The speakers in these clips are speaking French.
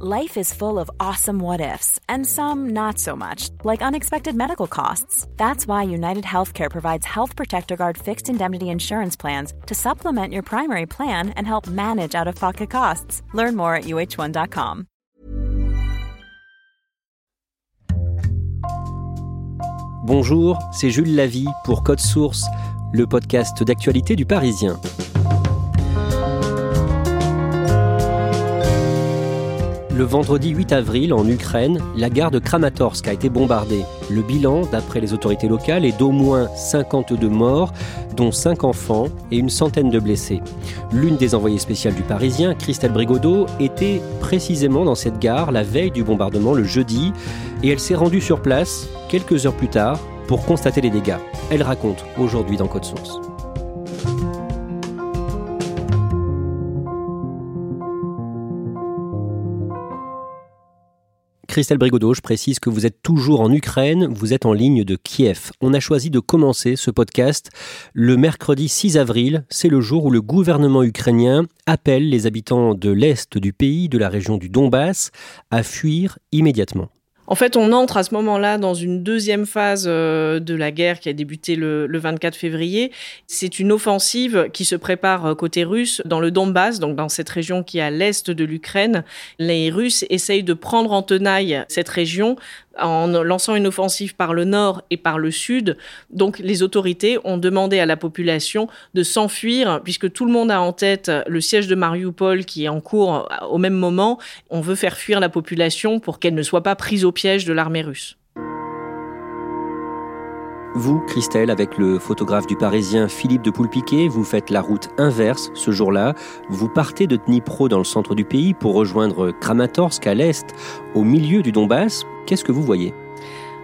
Life is full of awesome what ifs and some not so much, like unexpected medical costs. That's why United Healthcare provides Health Protector Guard fixed indemnity insurance plans to supplement your primary plan and help manage out-of-pocket costs. Learn more at uh1.com. Bonjour, c'est Jules Lavie pour Code Source, le podcast d'actualité du Parisien. Le vendredi 8 avril, en Ukraine, la gare de Kramatorsk a été bombardée. Le bilan, d'après les autorités locales, est d'au moins 52 morts, dont 5 enfants et une centaine de blessés. L'une des envoyées spéciales du Parisien, Christelle Brigodeau, était précisément dans cette gare la veille du bombardement le jeudi, et elle s'est rendue sur place quelques heures plus tard pour constater les dégâts. Elle raconte aujourd'hui dans Code Source. Christelle Brigodeau, je précise que vous êtes toujours en Ukraine, vous êtes en ligne de Kiev. On a choisi de commencer ce podcast le mercredi 6 avril, c'est le jour où le gouvernement ukrainien appelle les habitants de l'Est du pays, de la région du Donbass, à fuir immédiatement. En fait, on entre à ce moment-là dans une deuxième phase euh, de la guerre qui a débuté le, 24 février. C'est une offensive qui se prépare euh, côté russe dans le Donbass, donc dans cette région qui est à l'est de l'Ukraine. Les Russes essayent de prendre en tenaille cette région en lançant une offensive par le nord et par le sud. Donc les autorités ont demandé à la population de s'enfuir puisque tout le monde a en tête le siège de Mariupol qui est en cours au même moment. On veut faire fuir la population pour qu'elle ne soit pas prise au piège de l'armée russe. Vous, Christelle, avec le photographe du Parisien Philippe de Poulpiquet, vous faites la route inverse ce jour-là. Vous partez de Dnipro dans le centre du pays pour rejoindre Kramatorsk à l'est, au milieu du Donbass. Qu'est-ce que vous voyez?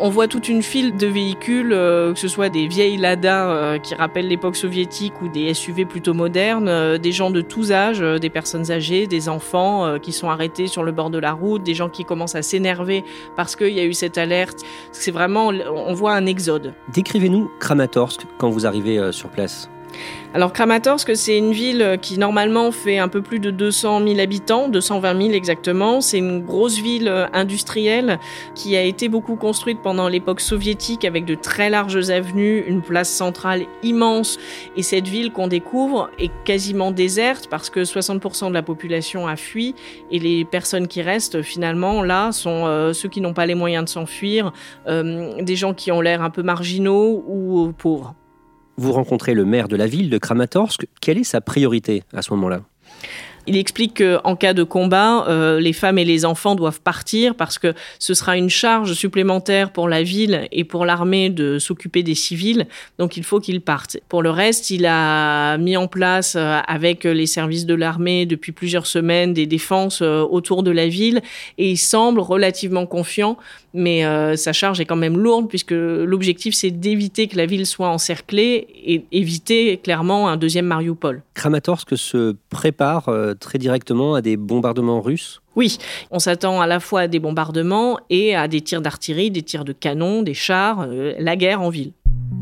On voit toute une file de véhicules, euh, que ce soit des vieilles Lada euh, qui rappellent l'époque soviétique ou des SUV plutôt modernes, euh, des gens de tous âges, des personnes âgées, des enfants qui sont arrêtés sur le bord de la route, des gens qui commencent à s'énerver parce qu'il y a eu cette alerte. C'est vraiment, on voit un exode. Décrivez-nous Kramatorsk quand vous arrivez sur place. Alors Kramatorsk, c'est une ville qui normalement fait un peu plus de 200 000 habitants, 220 000 exactement. C'est une grosse ville industrielle qui a été beaucoup construite pendant l'époque soviétique avec de très larges avenues, une place centrale immense. Et cette ville qu'on découvre est quasiment déserte parce que 60% de la population a fui et les personnes qui restent finalement là sont euh, ceux qui n'ont pas les moyens de s'enfuir, euh, des gens qui ont l'air un peu marginaux ou pauvres. Vous rencontrez le maire de la ville de Kramatorsk. Quelle est sa priorité à ce moment-là? Il explique qu'en cas de combat, euh, les femmes et les enfants doivent partir parce que ce sera une charge supplémentaire pour la ville et pour l'armée de s'occuper des civils. Donc il faut qu'ils partent. Pour le reste, il a mis en place euh, avec les services de l'armée depuis plusieurs semaines des défenses euh, autour de la ville et il semble relativement confiant mais sa charge est quand même lourde puisque l'objectif c'est d'éviter que la ville soit encerclée et éviter clairement un deuxième Mariupol. Kramatorsk se prépare très directement à des bombardements russes oui, on s'attend à la fois à des bombardements et à des tirs d'artillerie, des tirs de canon, des chars, euh, la guerre en ville.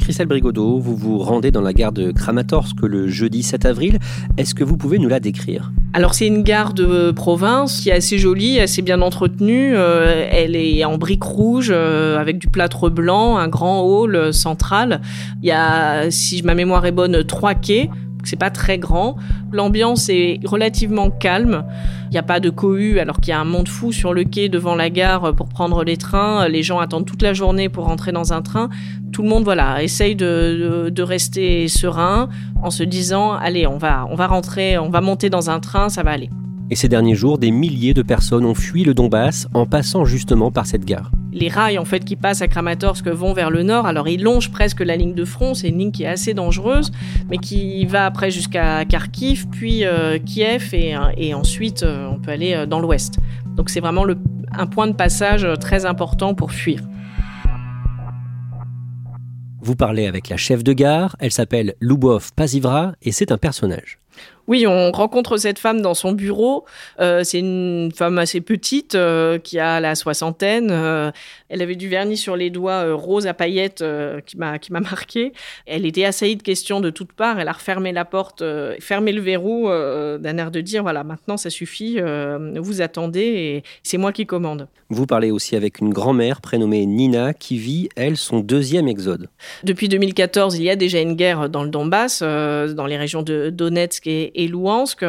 Christelle Brigodeau, vous vous rendez dans la gare de Kramatorsk le jeudi 7 avril. Est-ce que vous pouvez nous la décrire? Alors c'est une gare de province qui est assez jolie, assez bien entretenue. Euh, elle est en briques rouges euh, avec du plâtre blanc, un grand hall central. Il y a, si ma mémoire est bonne, trois quais c'est pas très grand. L'ambiance est relativement calme. Il n'y a pas de cohue alors qu'il y a un monde fou sur le quai devant la gare pour prendre les trains. Les gens attendent toute la journée pour rentrer dans un train. Tout le monde, voilà, essaye de, de, rester serein en se disant, allez, on va, on va rentrer, on va monter dans un train, ça va aller. Et ces derniers jours, des milliers de personnes ont fui le Donbass en passant justement par cette gare. Les rails en fait qui passent à Kramatorsk vont vers le nord, alors ils longent presque la ligne de front, c'est une ligne qui est assez dangereuse, mais qui va après jusqu'à Kharkiv, puis euh, Kiev, et, et ensuite euh, on peut aller euh, dans l'ouest. Donc c'est vraiment un point de passage très important pour fuir. Vous parlez avec la chef de gare, elle s'appelle Lubov Pazivra et c'est un personnage. Oui, on rencontre cette femme dans son bureau. Euh, c'est une femme assez petite euh, qui a la soixantaine. Euh, elle avait du vernis sur les doigts rose à paillettes qui m'a qui m'a marqué. Elle était assaillie de questions de toutes parts. Elle a refermé la porte, fermé le verrou d'un air de dire voilà maintenant ça suffit, vous attendez et c'est moi qui commande. Vous parlez aussi avec une grand-mère prénommée Nina qui vit elle son deuxième exode. Depuis 2014, il y a déjà une guerre dans le Donbass, dans les régions de Donetsk et, et Louhansk.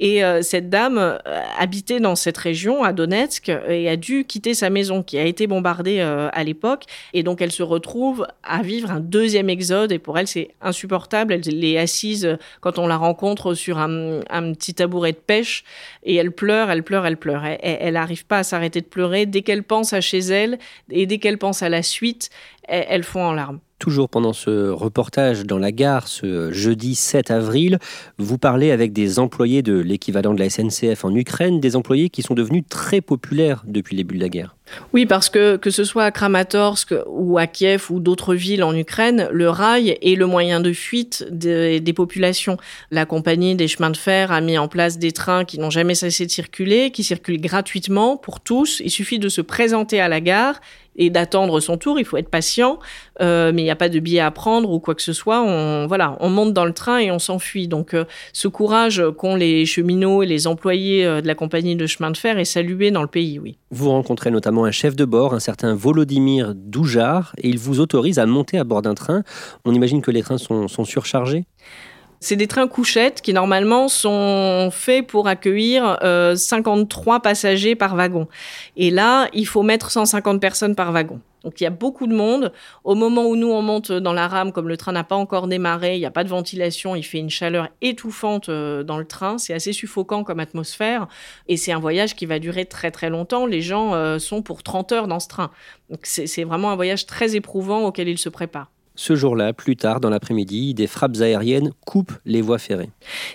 Et euh, cette dame euh, habitait dans cette région, à Donetsk, et a dû quitter sa maison qui a été bombardée euh, à l'époque. Et donc, elle se retrouve à vivre un deuxième exode. Et pour elle, c'est insupportable. Elle est assise quand on la rencontre sur un, petit tabouret de pêche. Et elle pleure, elle pleure, elle pleure. Elle n'arrive pas à s'arrêter de pleurer. Dès qu'elle pense à chez elle et dès qu'elle pense à la suite, elle fond en larmes. Toujours pendant ce reportage dans la gare, ce jeudi 7 avril, vous parlez avec des employés de l'équivalent de la SNCF en Ukraine, des employés qui sont devenus très populaires depuis le début de la guerre. Oui, parce que que ce soit à Kramatorsk ou à Kiev ou d'autres villes en Ukraine, le rail est le moyen de fuite des, des, populations. La compagnie des chemins de fer a mis en place des trains qui n'ont jamais cessé de circuler, qui circulent gratuitement pour tous. Il suffit de se présenter à la gare et d'attendre son tour. Il faut être patient, euh, mais il n'y a pas de billet à prendre ou quoi que ce soit. On, voilà, on monte dans le train et on s'enfuit. Donc, euh, ce courage qu'ont les cheminots et les employés euh, de la compagnie de chemin de fer est salué dans le pays, oui. Vous rencontrez notamment un chef de bord, un certain Volodymyr Doujar, et il vous autorise à monter à bord d'un train. On imagine que les trains sont, sont surchargés? C'est des trains couchettes qui normalement sont faits pour accueillir 53 euh, passagers par wagon. Et là, il faut mettre 150 personnes par wagon. Donc il y a beaucoup de monde. Au moment où nous on monte dans la rame, comme le train n'a pas encore démarré, il n'y a pas de ventilation, il fait une chaleur étouffante euh, dans le train. C'est assez suffocant comme atmosphère. Et c'est un voyage qui va durer très très longtemps. Les gens euh, sont pour 30 heures dans ce train. Donc c'est vraiment un voyage très éprouvant auquel ils se préparent. Ce jour-là, plus tard dans l'après-midi, des frappes aériennes coupent les voies ferrées.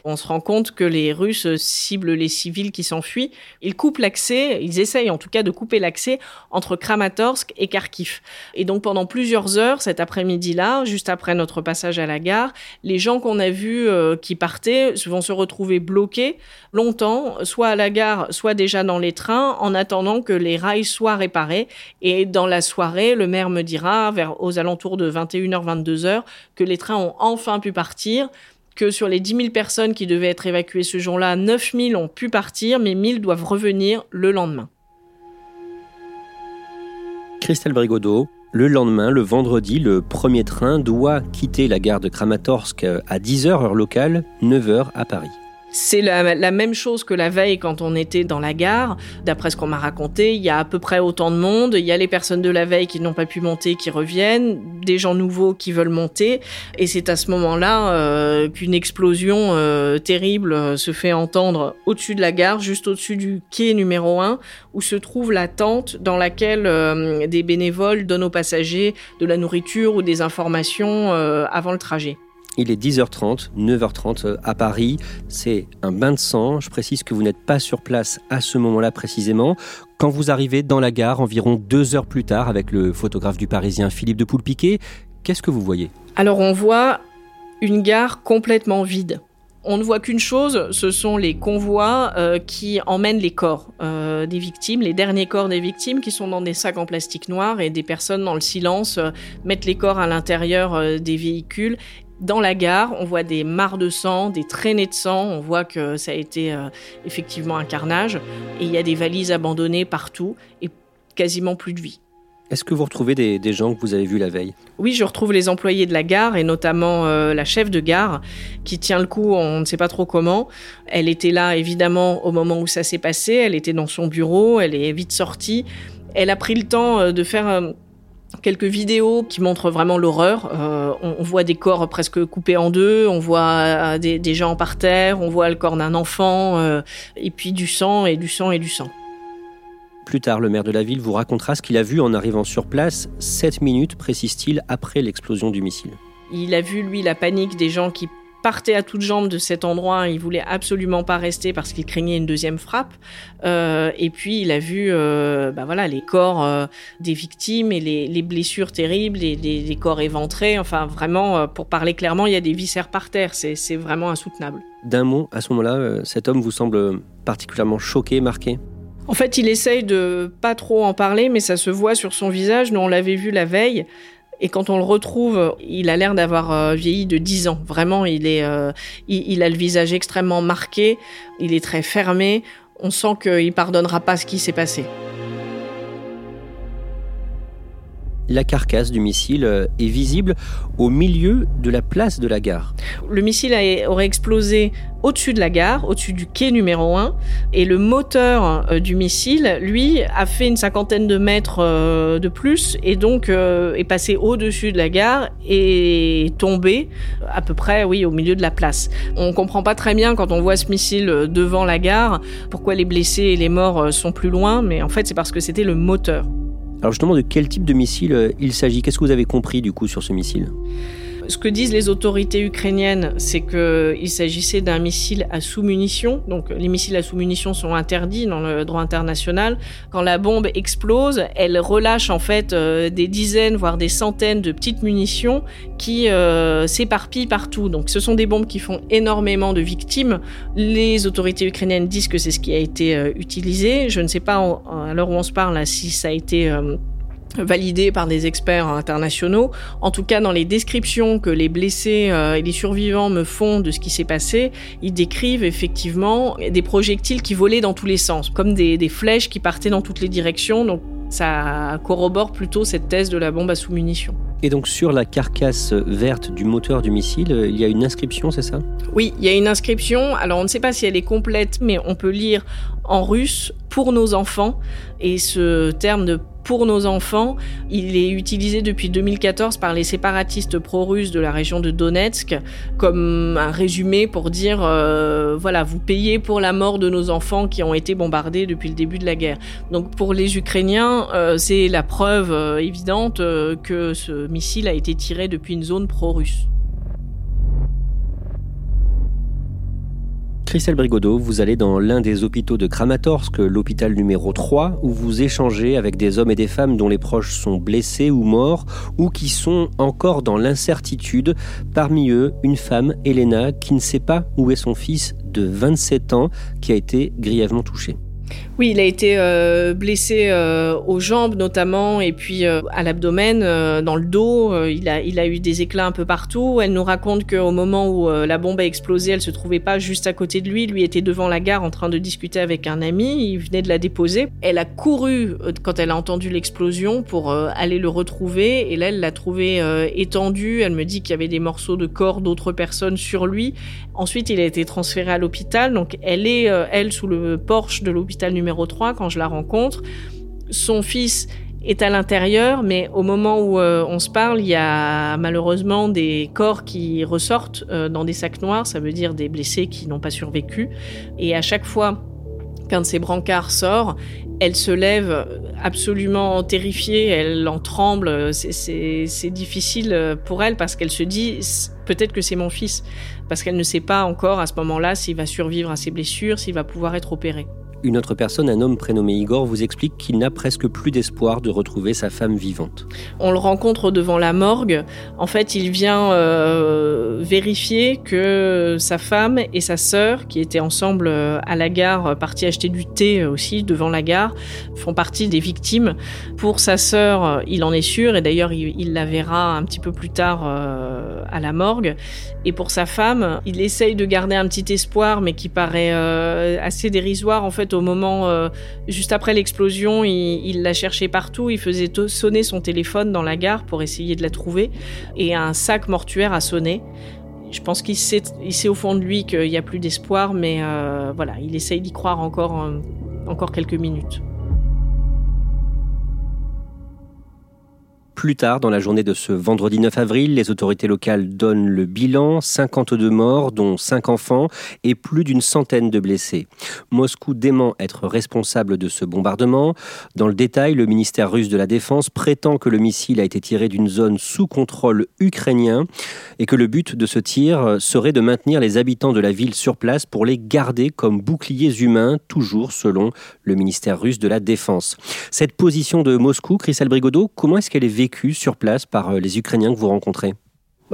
On se rend compte que les Russes ciblent les civils qui s'enfuient. Ils coupent l'accès, ils essayent en tout cas de couper l'accès entre Kramatorsk et Kharkiv. Et donc pendant plusieurs heures cet après-midi-là, juste après notre passage à la gare, les gens qu'on a vus euh, qui partaient vont se retrouver bloqués longtemps, soit à la gare, soit déjà dans les trains, en attendant que les rails soient réparés. Et dans la soirée, le maire me dira, vers aux alentours de 21 h 22h, que les trains ont enfin pu partir, que sur les 10 000 personnes qui devaient être évacuées ce jour-là, 9 000 ont pu partir, mais 1 000 doivent revenir le lendemain. Christelle Brigodeau, le lendemain, le vendredi, le premier train doit quitter la gare de Kramatorsk à 10h heure locale, 9h à Paris. C'est la, même chose que la veille quand on était dans la gare. D'après ce qu'on m'a raconté, il y a à peu près autant de monde. Il y a les personnes de la veille qui n'ont pas pu monter, qui reviennent, des gens nouveaux qui veulent monter. Et c'est à ce moment-là euh, qu'une explosion euh, terrible euh, se fait entendre au-dessus de la gare, juste au-dessus du quai numéro 1, où se trouve la tente dans laquelle des bénévoles donnent aux passagers de la nourriture ou des informations avant le trajet. Il est 10h30, 9h30 euh, à Paris. C'est un bain de sang. Je précise que vous n'êtes pas sur place à ce moment-là précisément. Quand vous arrivez dans la gare, environ deux heures plus tard, avec le photographe du Parisien Philippe de Poulpiquet, qu'est-ce que vous voyez? Alors on voit une gare complètement vide. On ne voit qu'une chose, ce sont les convois euh, qui emmènent les corps euh, des victimes, les derniers corps des victimes qui sont dans des sacs en plastique noir et des personnes dans le silence mettent les corps à l'intérieur des véhicules dans la gare, on voit des mares de sang, des traînées de sang, on voit que ça a été euh, effectivement un carnage, et il y a des valises abandonnées partout, et quasiment plus de vie. Est-ce que vous retrouvez des, gens que vous avez vus la veille? Oui, je retrouve les employés de la gare et notamment euh, la chef de gare qui tient le coup, on ne sait pas trop comment. Elle était là évidemment au moment où ça s'est passé, elle était dans son bureau, elle est vite sortie. Elle a pris le temps euh, de faire quelques vidéos qui montrent vraiment l'horreur. Euh, on, voit des corps presque coupés en deux, on voit euh, des, gens par terre, on voit le corps d'un enfant, euh, et puis du sang et du sang et du sang. Plus tard, le maire de la ville vous racontera ce qu'il a vu en arrivant sur place, 7 minutes, précise-t-il, après l'explosion du missile. Il a vu, lui, la panique des gens qui partait à toutes jambes de cet endroit. Il voulait absolument pas rester parce qu'il craignait une deuxième frappe. Euh, et puis il a vu, euh, bah voilà, les corps euh, des victimes et les, blessures terribles, et les, corps éventrés. Enfin, vraiment, pour parler clairement, il y a des viscères par terre. C'est vraiment insoutenable. D'un mot, à ce moment-là, cet homme vous semble particulièrement choqué, marqué? En fait, il essaye de pas trop en parler, mais ça se voit sur son visage. Nous, on l'avait vu la veille. Et quand on le retrouve, il a l'air d'avoir euh, vieilli de 10 ans. Vraiment, il, est, euh, il, a le visage extrêmement marqué, il est très fermé. On sent qu'il pardonnera pas ce qui s'est passé. La carcasse du missile euh, est visible au milieu de la place de la gare. Le missile aurait explosé au-dessus de la gare, au-dessus du quai numéro 1, et le moteur euh, du missile, lui, a fait une cinquantaine de mètres euh, de plus, et donc est passé au-dessus de la gare et est tombé à peu près, oui, au milieu de la place. On comprend pas très bien quand on voit ce missile devant la gare, pourquoi les blessés et les morts sont plus loin, mais en fait c'est parce que c'était le moteur. Alors justement, de quel type de missile euh, il s'agit? Qu'est-ce que vous avez compris du coup sur ce missile? Ce que disent les autorités ukrainiennes, c'est qu'il s'agissait d'un missile à sous-munitions. Donc les missiles à sous-munitions sont interdits dans le droit international. Quand la bombe explose, elle relâche en fait euh, des dizaines, voire des centaines de petites munitions qui euh, s'éparpillent partout. Donc ce sont des bombes qui font énormément de victimes. Les autorités ukrainiennes disent que c'est ce qui a été euh, utilisé. Je ne sais pas à l'heure où on se parle si ça a été validé par des experts internationaux. En tout cas, dans les descriptions que les blessés euh, et les survivants me font de ce qui s'est passé, ils décrivent effectivement des projectiles qui volaient dans tous les sens, comme des, des flèches qui partaient dans toutes les directions. Donc, ça corrobore plutôt cette thèse de la bombe à sous-munitions. Et donc sur la carcasse verte du moteur du missile, il y a une inscription, c'est ça? Oui, il y a une inscription. Alors on ne sait pas si elle est complète, mais on peut lire en russe pour nos enfants. Et ce terme de pour nos enfants. Il est utilisé depuis 2014 par les séparatistes pro-russes de la région de Donetsk comme un résumé pour dire euh, voilà, vous payez pour la mort de nos enfants qui ont été bombardés depuis le début de la guerre. Donc pour les Ukrainiens, euh, c'est la preuve euh, évidente que ce missile a été tiré depuis une zone pro-russe. Christelle Brigodeau, vous allez dans l'un des hôpitaux de Kramatorsk, l'hôpital numéro 3, où vous échangez avec des hommes et des femmes dont les proches sont blessés ou morts, ou qui sont encore dans l'incertitude. Parmi eux, une femme, Elena, qui ne sait pas où est son fils de 27 ans, qui a été grièvement touché. Oui, il a été euh, blessé euh, aux jambes notamment et puis euh, à l'abdomen, dans le dos. il, a, il a eu des éclats un peu partout. Elle nous raconte qu'au moment où la bombe a explosé, elle se trouvait pas juste à côté de lui. Lui était devant la gare en train de discuter avec un ami. Il venait de la déposer. Elle a couru quand elle a entendu l'explosion pour aller le retrouver. Et là, elle l'a trouvé étendu. Elle me dit qu'il y avait des morceaux de corps d'autres personnes sur lui. Ensuite, il a été transféré à l'hôpital. Donc, elle est, elle, sous le porche de l'hôpital numéro 3 quand je la rencontre. Son fils est à l'intérieur, mais au moment où euh, on se parle, il y a malheureusement des corps qui ressortent euh, dans des sacs noirs, ça veut dire des blessés qui n'ont pas survécu. Et à chaque fois qu'un de ces brancards sort, elle se lève absolument terrifiée, elle en tremble, c'est difficile pour elle parce qu'elle se dit peut-être que c'est mon fils, parce qu'elle ne sait pas encore à ce moment-là s'il va survivre à ses blessures, s'il va pouvoir être opéré. Une autre personne, un homme prénommé Igor, vous explique qu'il n'a presque plus d'espoir de retrouver sa femme vivante. On le rencontre devant la morgue. En fait, il vient euh, vérifier que sa femme et sa sœur, qui étaient ensemble euh, à la gare, partis acheter du thé aussi devant la gare, font partie des victimes. Pour sa sœur, il en est sûr, et d'ailleurs, il, la verra un petit peu plus tard euh, à la morgue. Et pour sa femme, il essaye de garder un petit espoir, mais qui paraît assez dérisoire en fait au moment euh, juste après l'explosion, il, l'a cherché partout. Il faisait sonner son téléphone dans la gare pour essayer de la trouver. Et un sac mortuaire a sonné. Je pense qu'il sait, il sait au fond de lui qu'il n'y a plus d'espoir, mais euh, voilà, il essaye d'y croire encore, euh, encore quelques minutes. Plus tard, dans la journée de ce vendredi 9 avril, les autorités locales donnent le bilan 52 morts, dont 5 enfants, et plus d'une centaine de blessés. Moscou dément être responsable de ce bombardement. Dans le détail, le ministère russe de la Défense prétend que le missile a été tiré d'une zone sous contrôle ukrainien et que le but de ce tir serait de maintenir les habitants de la ville sur place pour les garder comme boucliers humains, toujours selon le ministère russe de la Défense. Cette position de Moscou, Christelle Brigodeau, comment est-ce qu'elle est vécue sur place par les Ukrainiens que vous rencontrez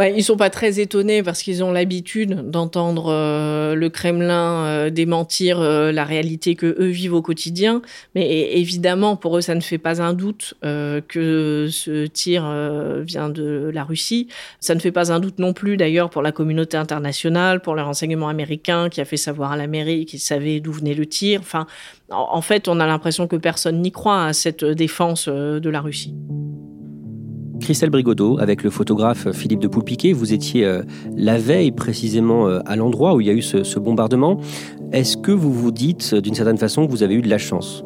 ils ils sont pas très étonnés parce qu'ils ont l'habitude d'entendre euh, le Kremlin euh, démentir euh, la réalité que eux vivent au quotidien. Mais évidemment, pour eux, ça ne fait pas un doute que ce tir vient de la Russie. Ça ne fait pas un doute non plus, d'ailleurs, pour la communauté internationale, pour les renseignements américains, qui a fait savoir à l'Amérique qu'ils savaient d'où venait le tir. Enfin, en fait, on a l'impression que personne n'y croit à cette défense de la Russie. Christelle Brigodeau, avec le photographe Philippe de Poulpiquet, vous étiez euh, la veille précisément euh, à l'endroit où il y a eu ce bombardement. Est-ce que vous vous dites d'une certaine façon que vous avez eu de la chance?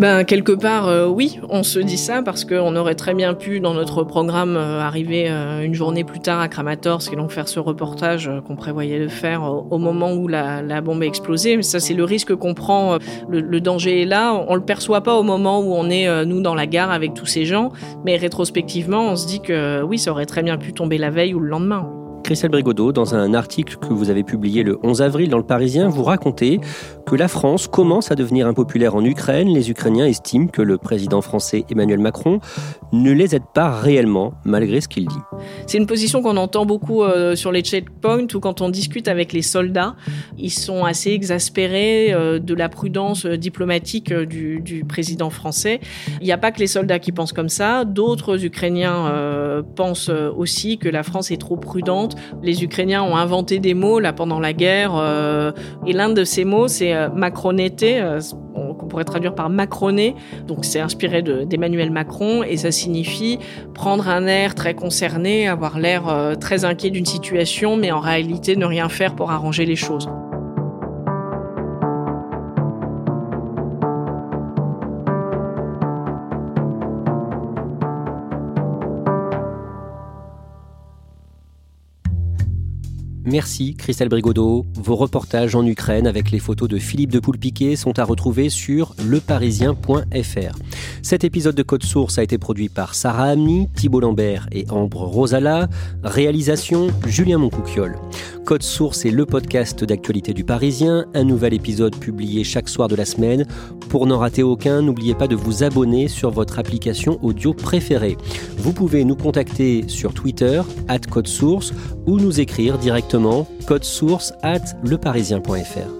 Ben quelque part euh, oui, on se dit ça parce qu'on aurait très bien pu dans notre programme euh, arriver euh, une journée plus tard à Kramatorsk et donc faire ce reportage qu'on prévoyait de faire au, moment où la, la, bombe a explosé. Mais ça c'est le risque qu'on prend. Le, le, danger est là, on le perçoit pas au moment où on est nous dans la gare avec tous ces gens, mais rétrospectivement on se dit que oui, ça aurait très bien pu tomber la veille ou le lendemain. Christelle Brigodeau, dans un article que vous avez publié le 11 avril dans le Parisien, vous racontez que la France commence à devenir impopulaire en Ukraine. Les Ukrainiens estiment que le président français Emmanuel Macron ne les aide pas réellement, malgré ce qu'il dit. C'est une position qu'on entend beaucoup euh, sur les checkpoints ou quand on discute avec les soldats. Ils sont assez exaspérés euh, de la prudence euh, diplomatique du, du, président français. Il n'y a pas que les soldats qui pensent comme ça. D'autres Ukrainiens pensent aussi que la France est trop prudente les Ukrainiens ont inventé des mots là pendant la guerre, euh, et l'un de ces mots c'est euh, macronété, euh, qu'on pourrait traduire par macroné. Donc c'est inspiré d'Emmanuel Macron et ça signifie prendre un air très concerné, avoir l'air très inquiet d'une situation, mais en réalité ne rien faire pour arranger les choses. Merci Christelle Brigodeau. Vos reportages en Ukraine avec les photos de Philippe de Poulpiquet sont à retrouver sur leparisien.fr. Cet épisode de Code Source a été produit par Sarah Amni, Thibault Lambert et Ambre Rosala. Réalisation Julien Moncouquiole. Code Source est le podcast d'actualité du Parisien, un nouvel épisode publié chaque soir de la semaine. Pour n'en rater aucun, n'oubliez pas de vous abonner sur votre application audio préférée. Vous pouvez nous contacter sur Twitter, at Code Source, ou nous écrire directement source at leparisien.fr.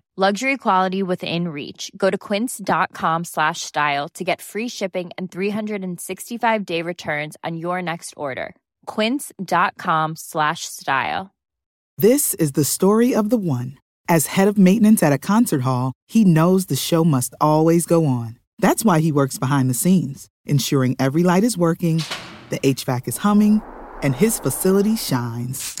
Luxury quality within reach. Go to quince.com slash style to get free shipping and 365-day returns on your next order. quince.com slash style. This is the story of the one. As head of maintenance at a concert hall, he knows the show must always go on. That's why he works behind the scenes, ensuring every light is working, the HVAC is humming, and his facility shines.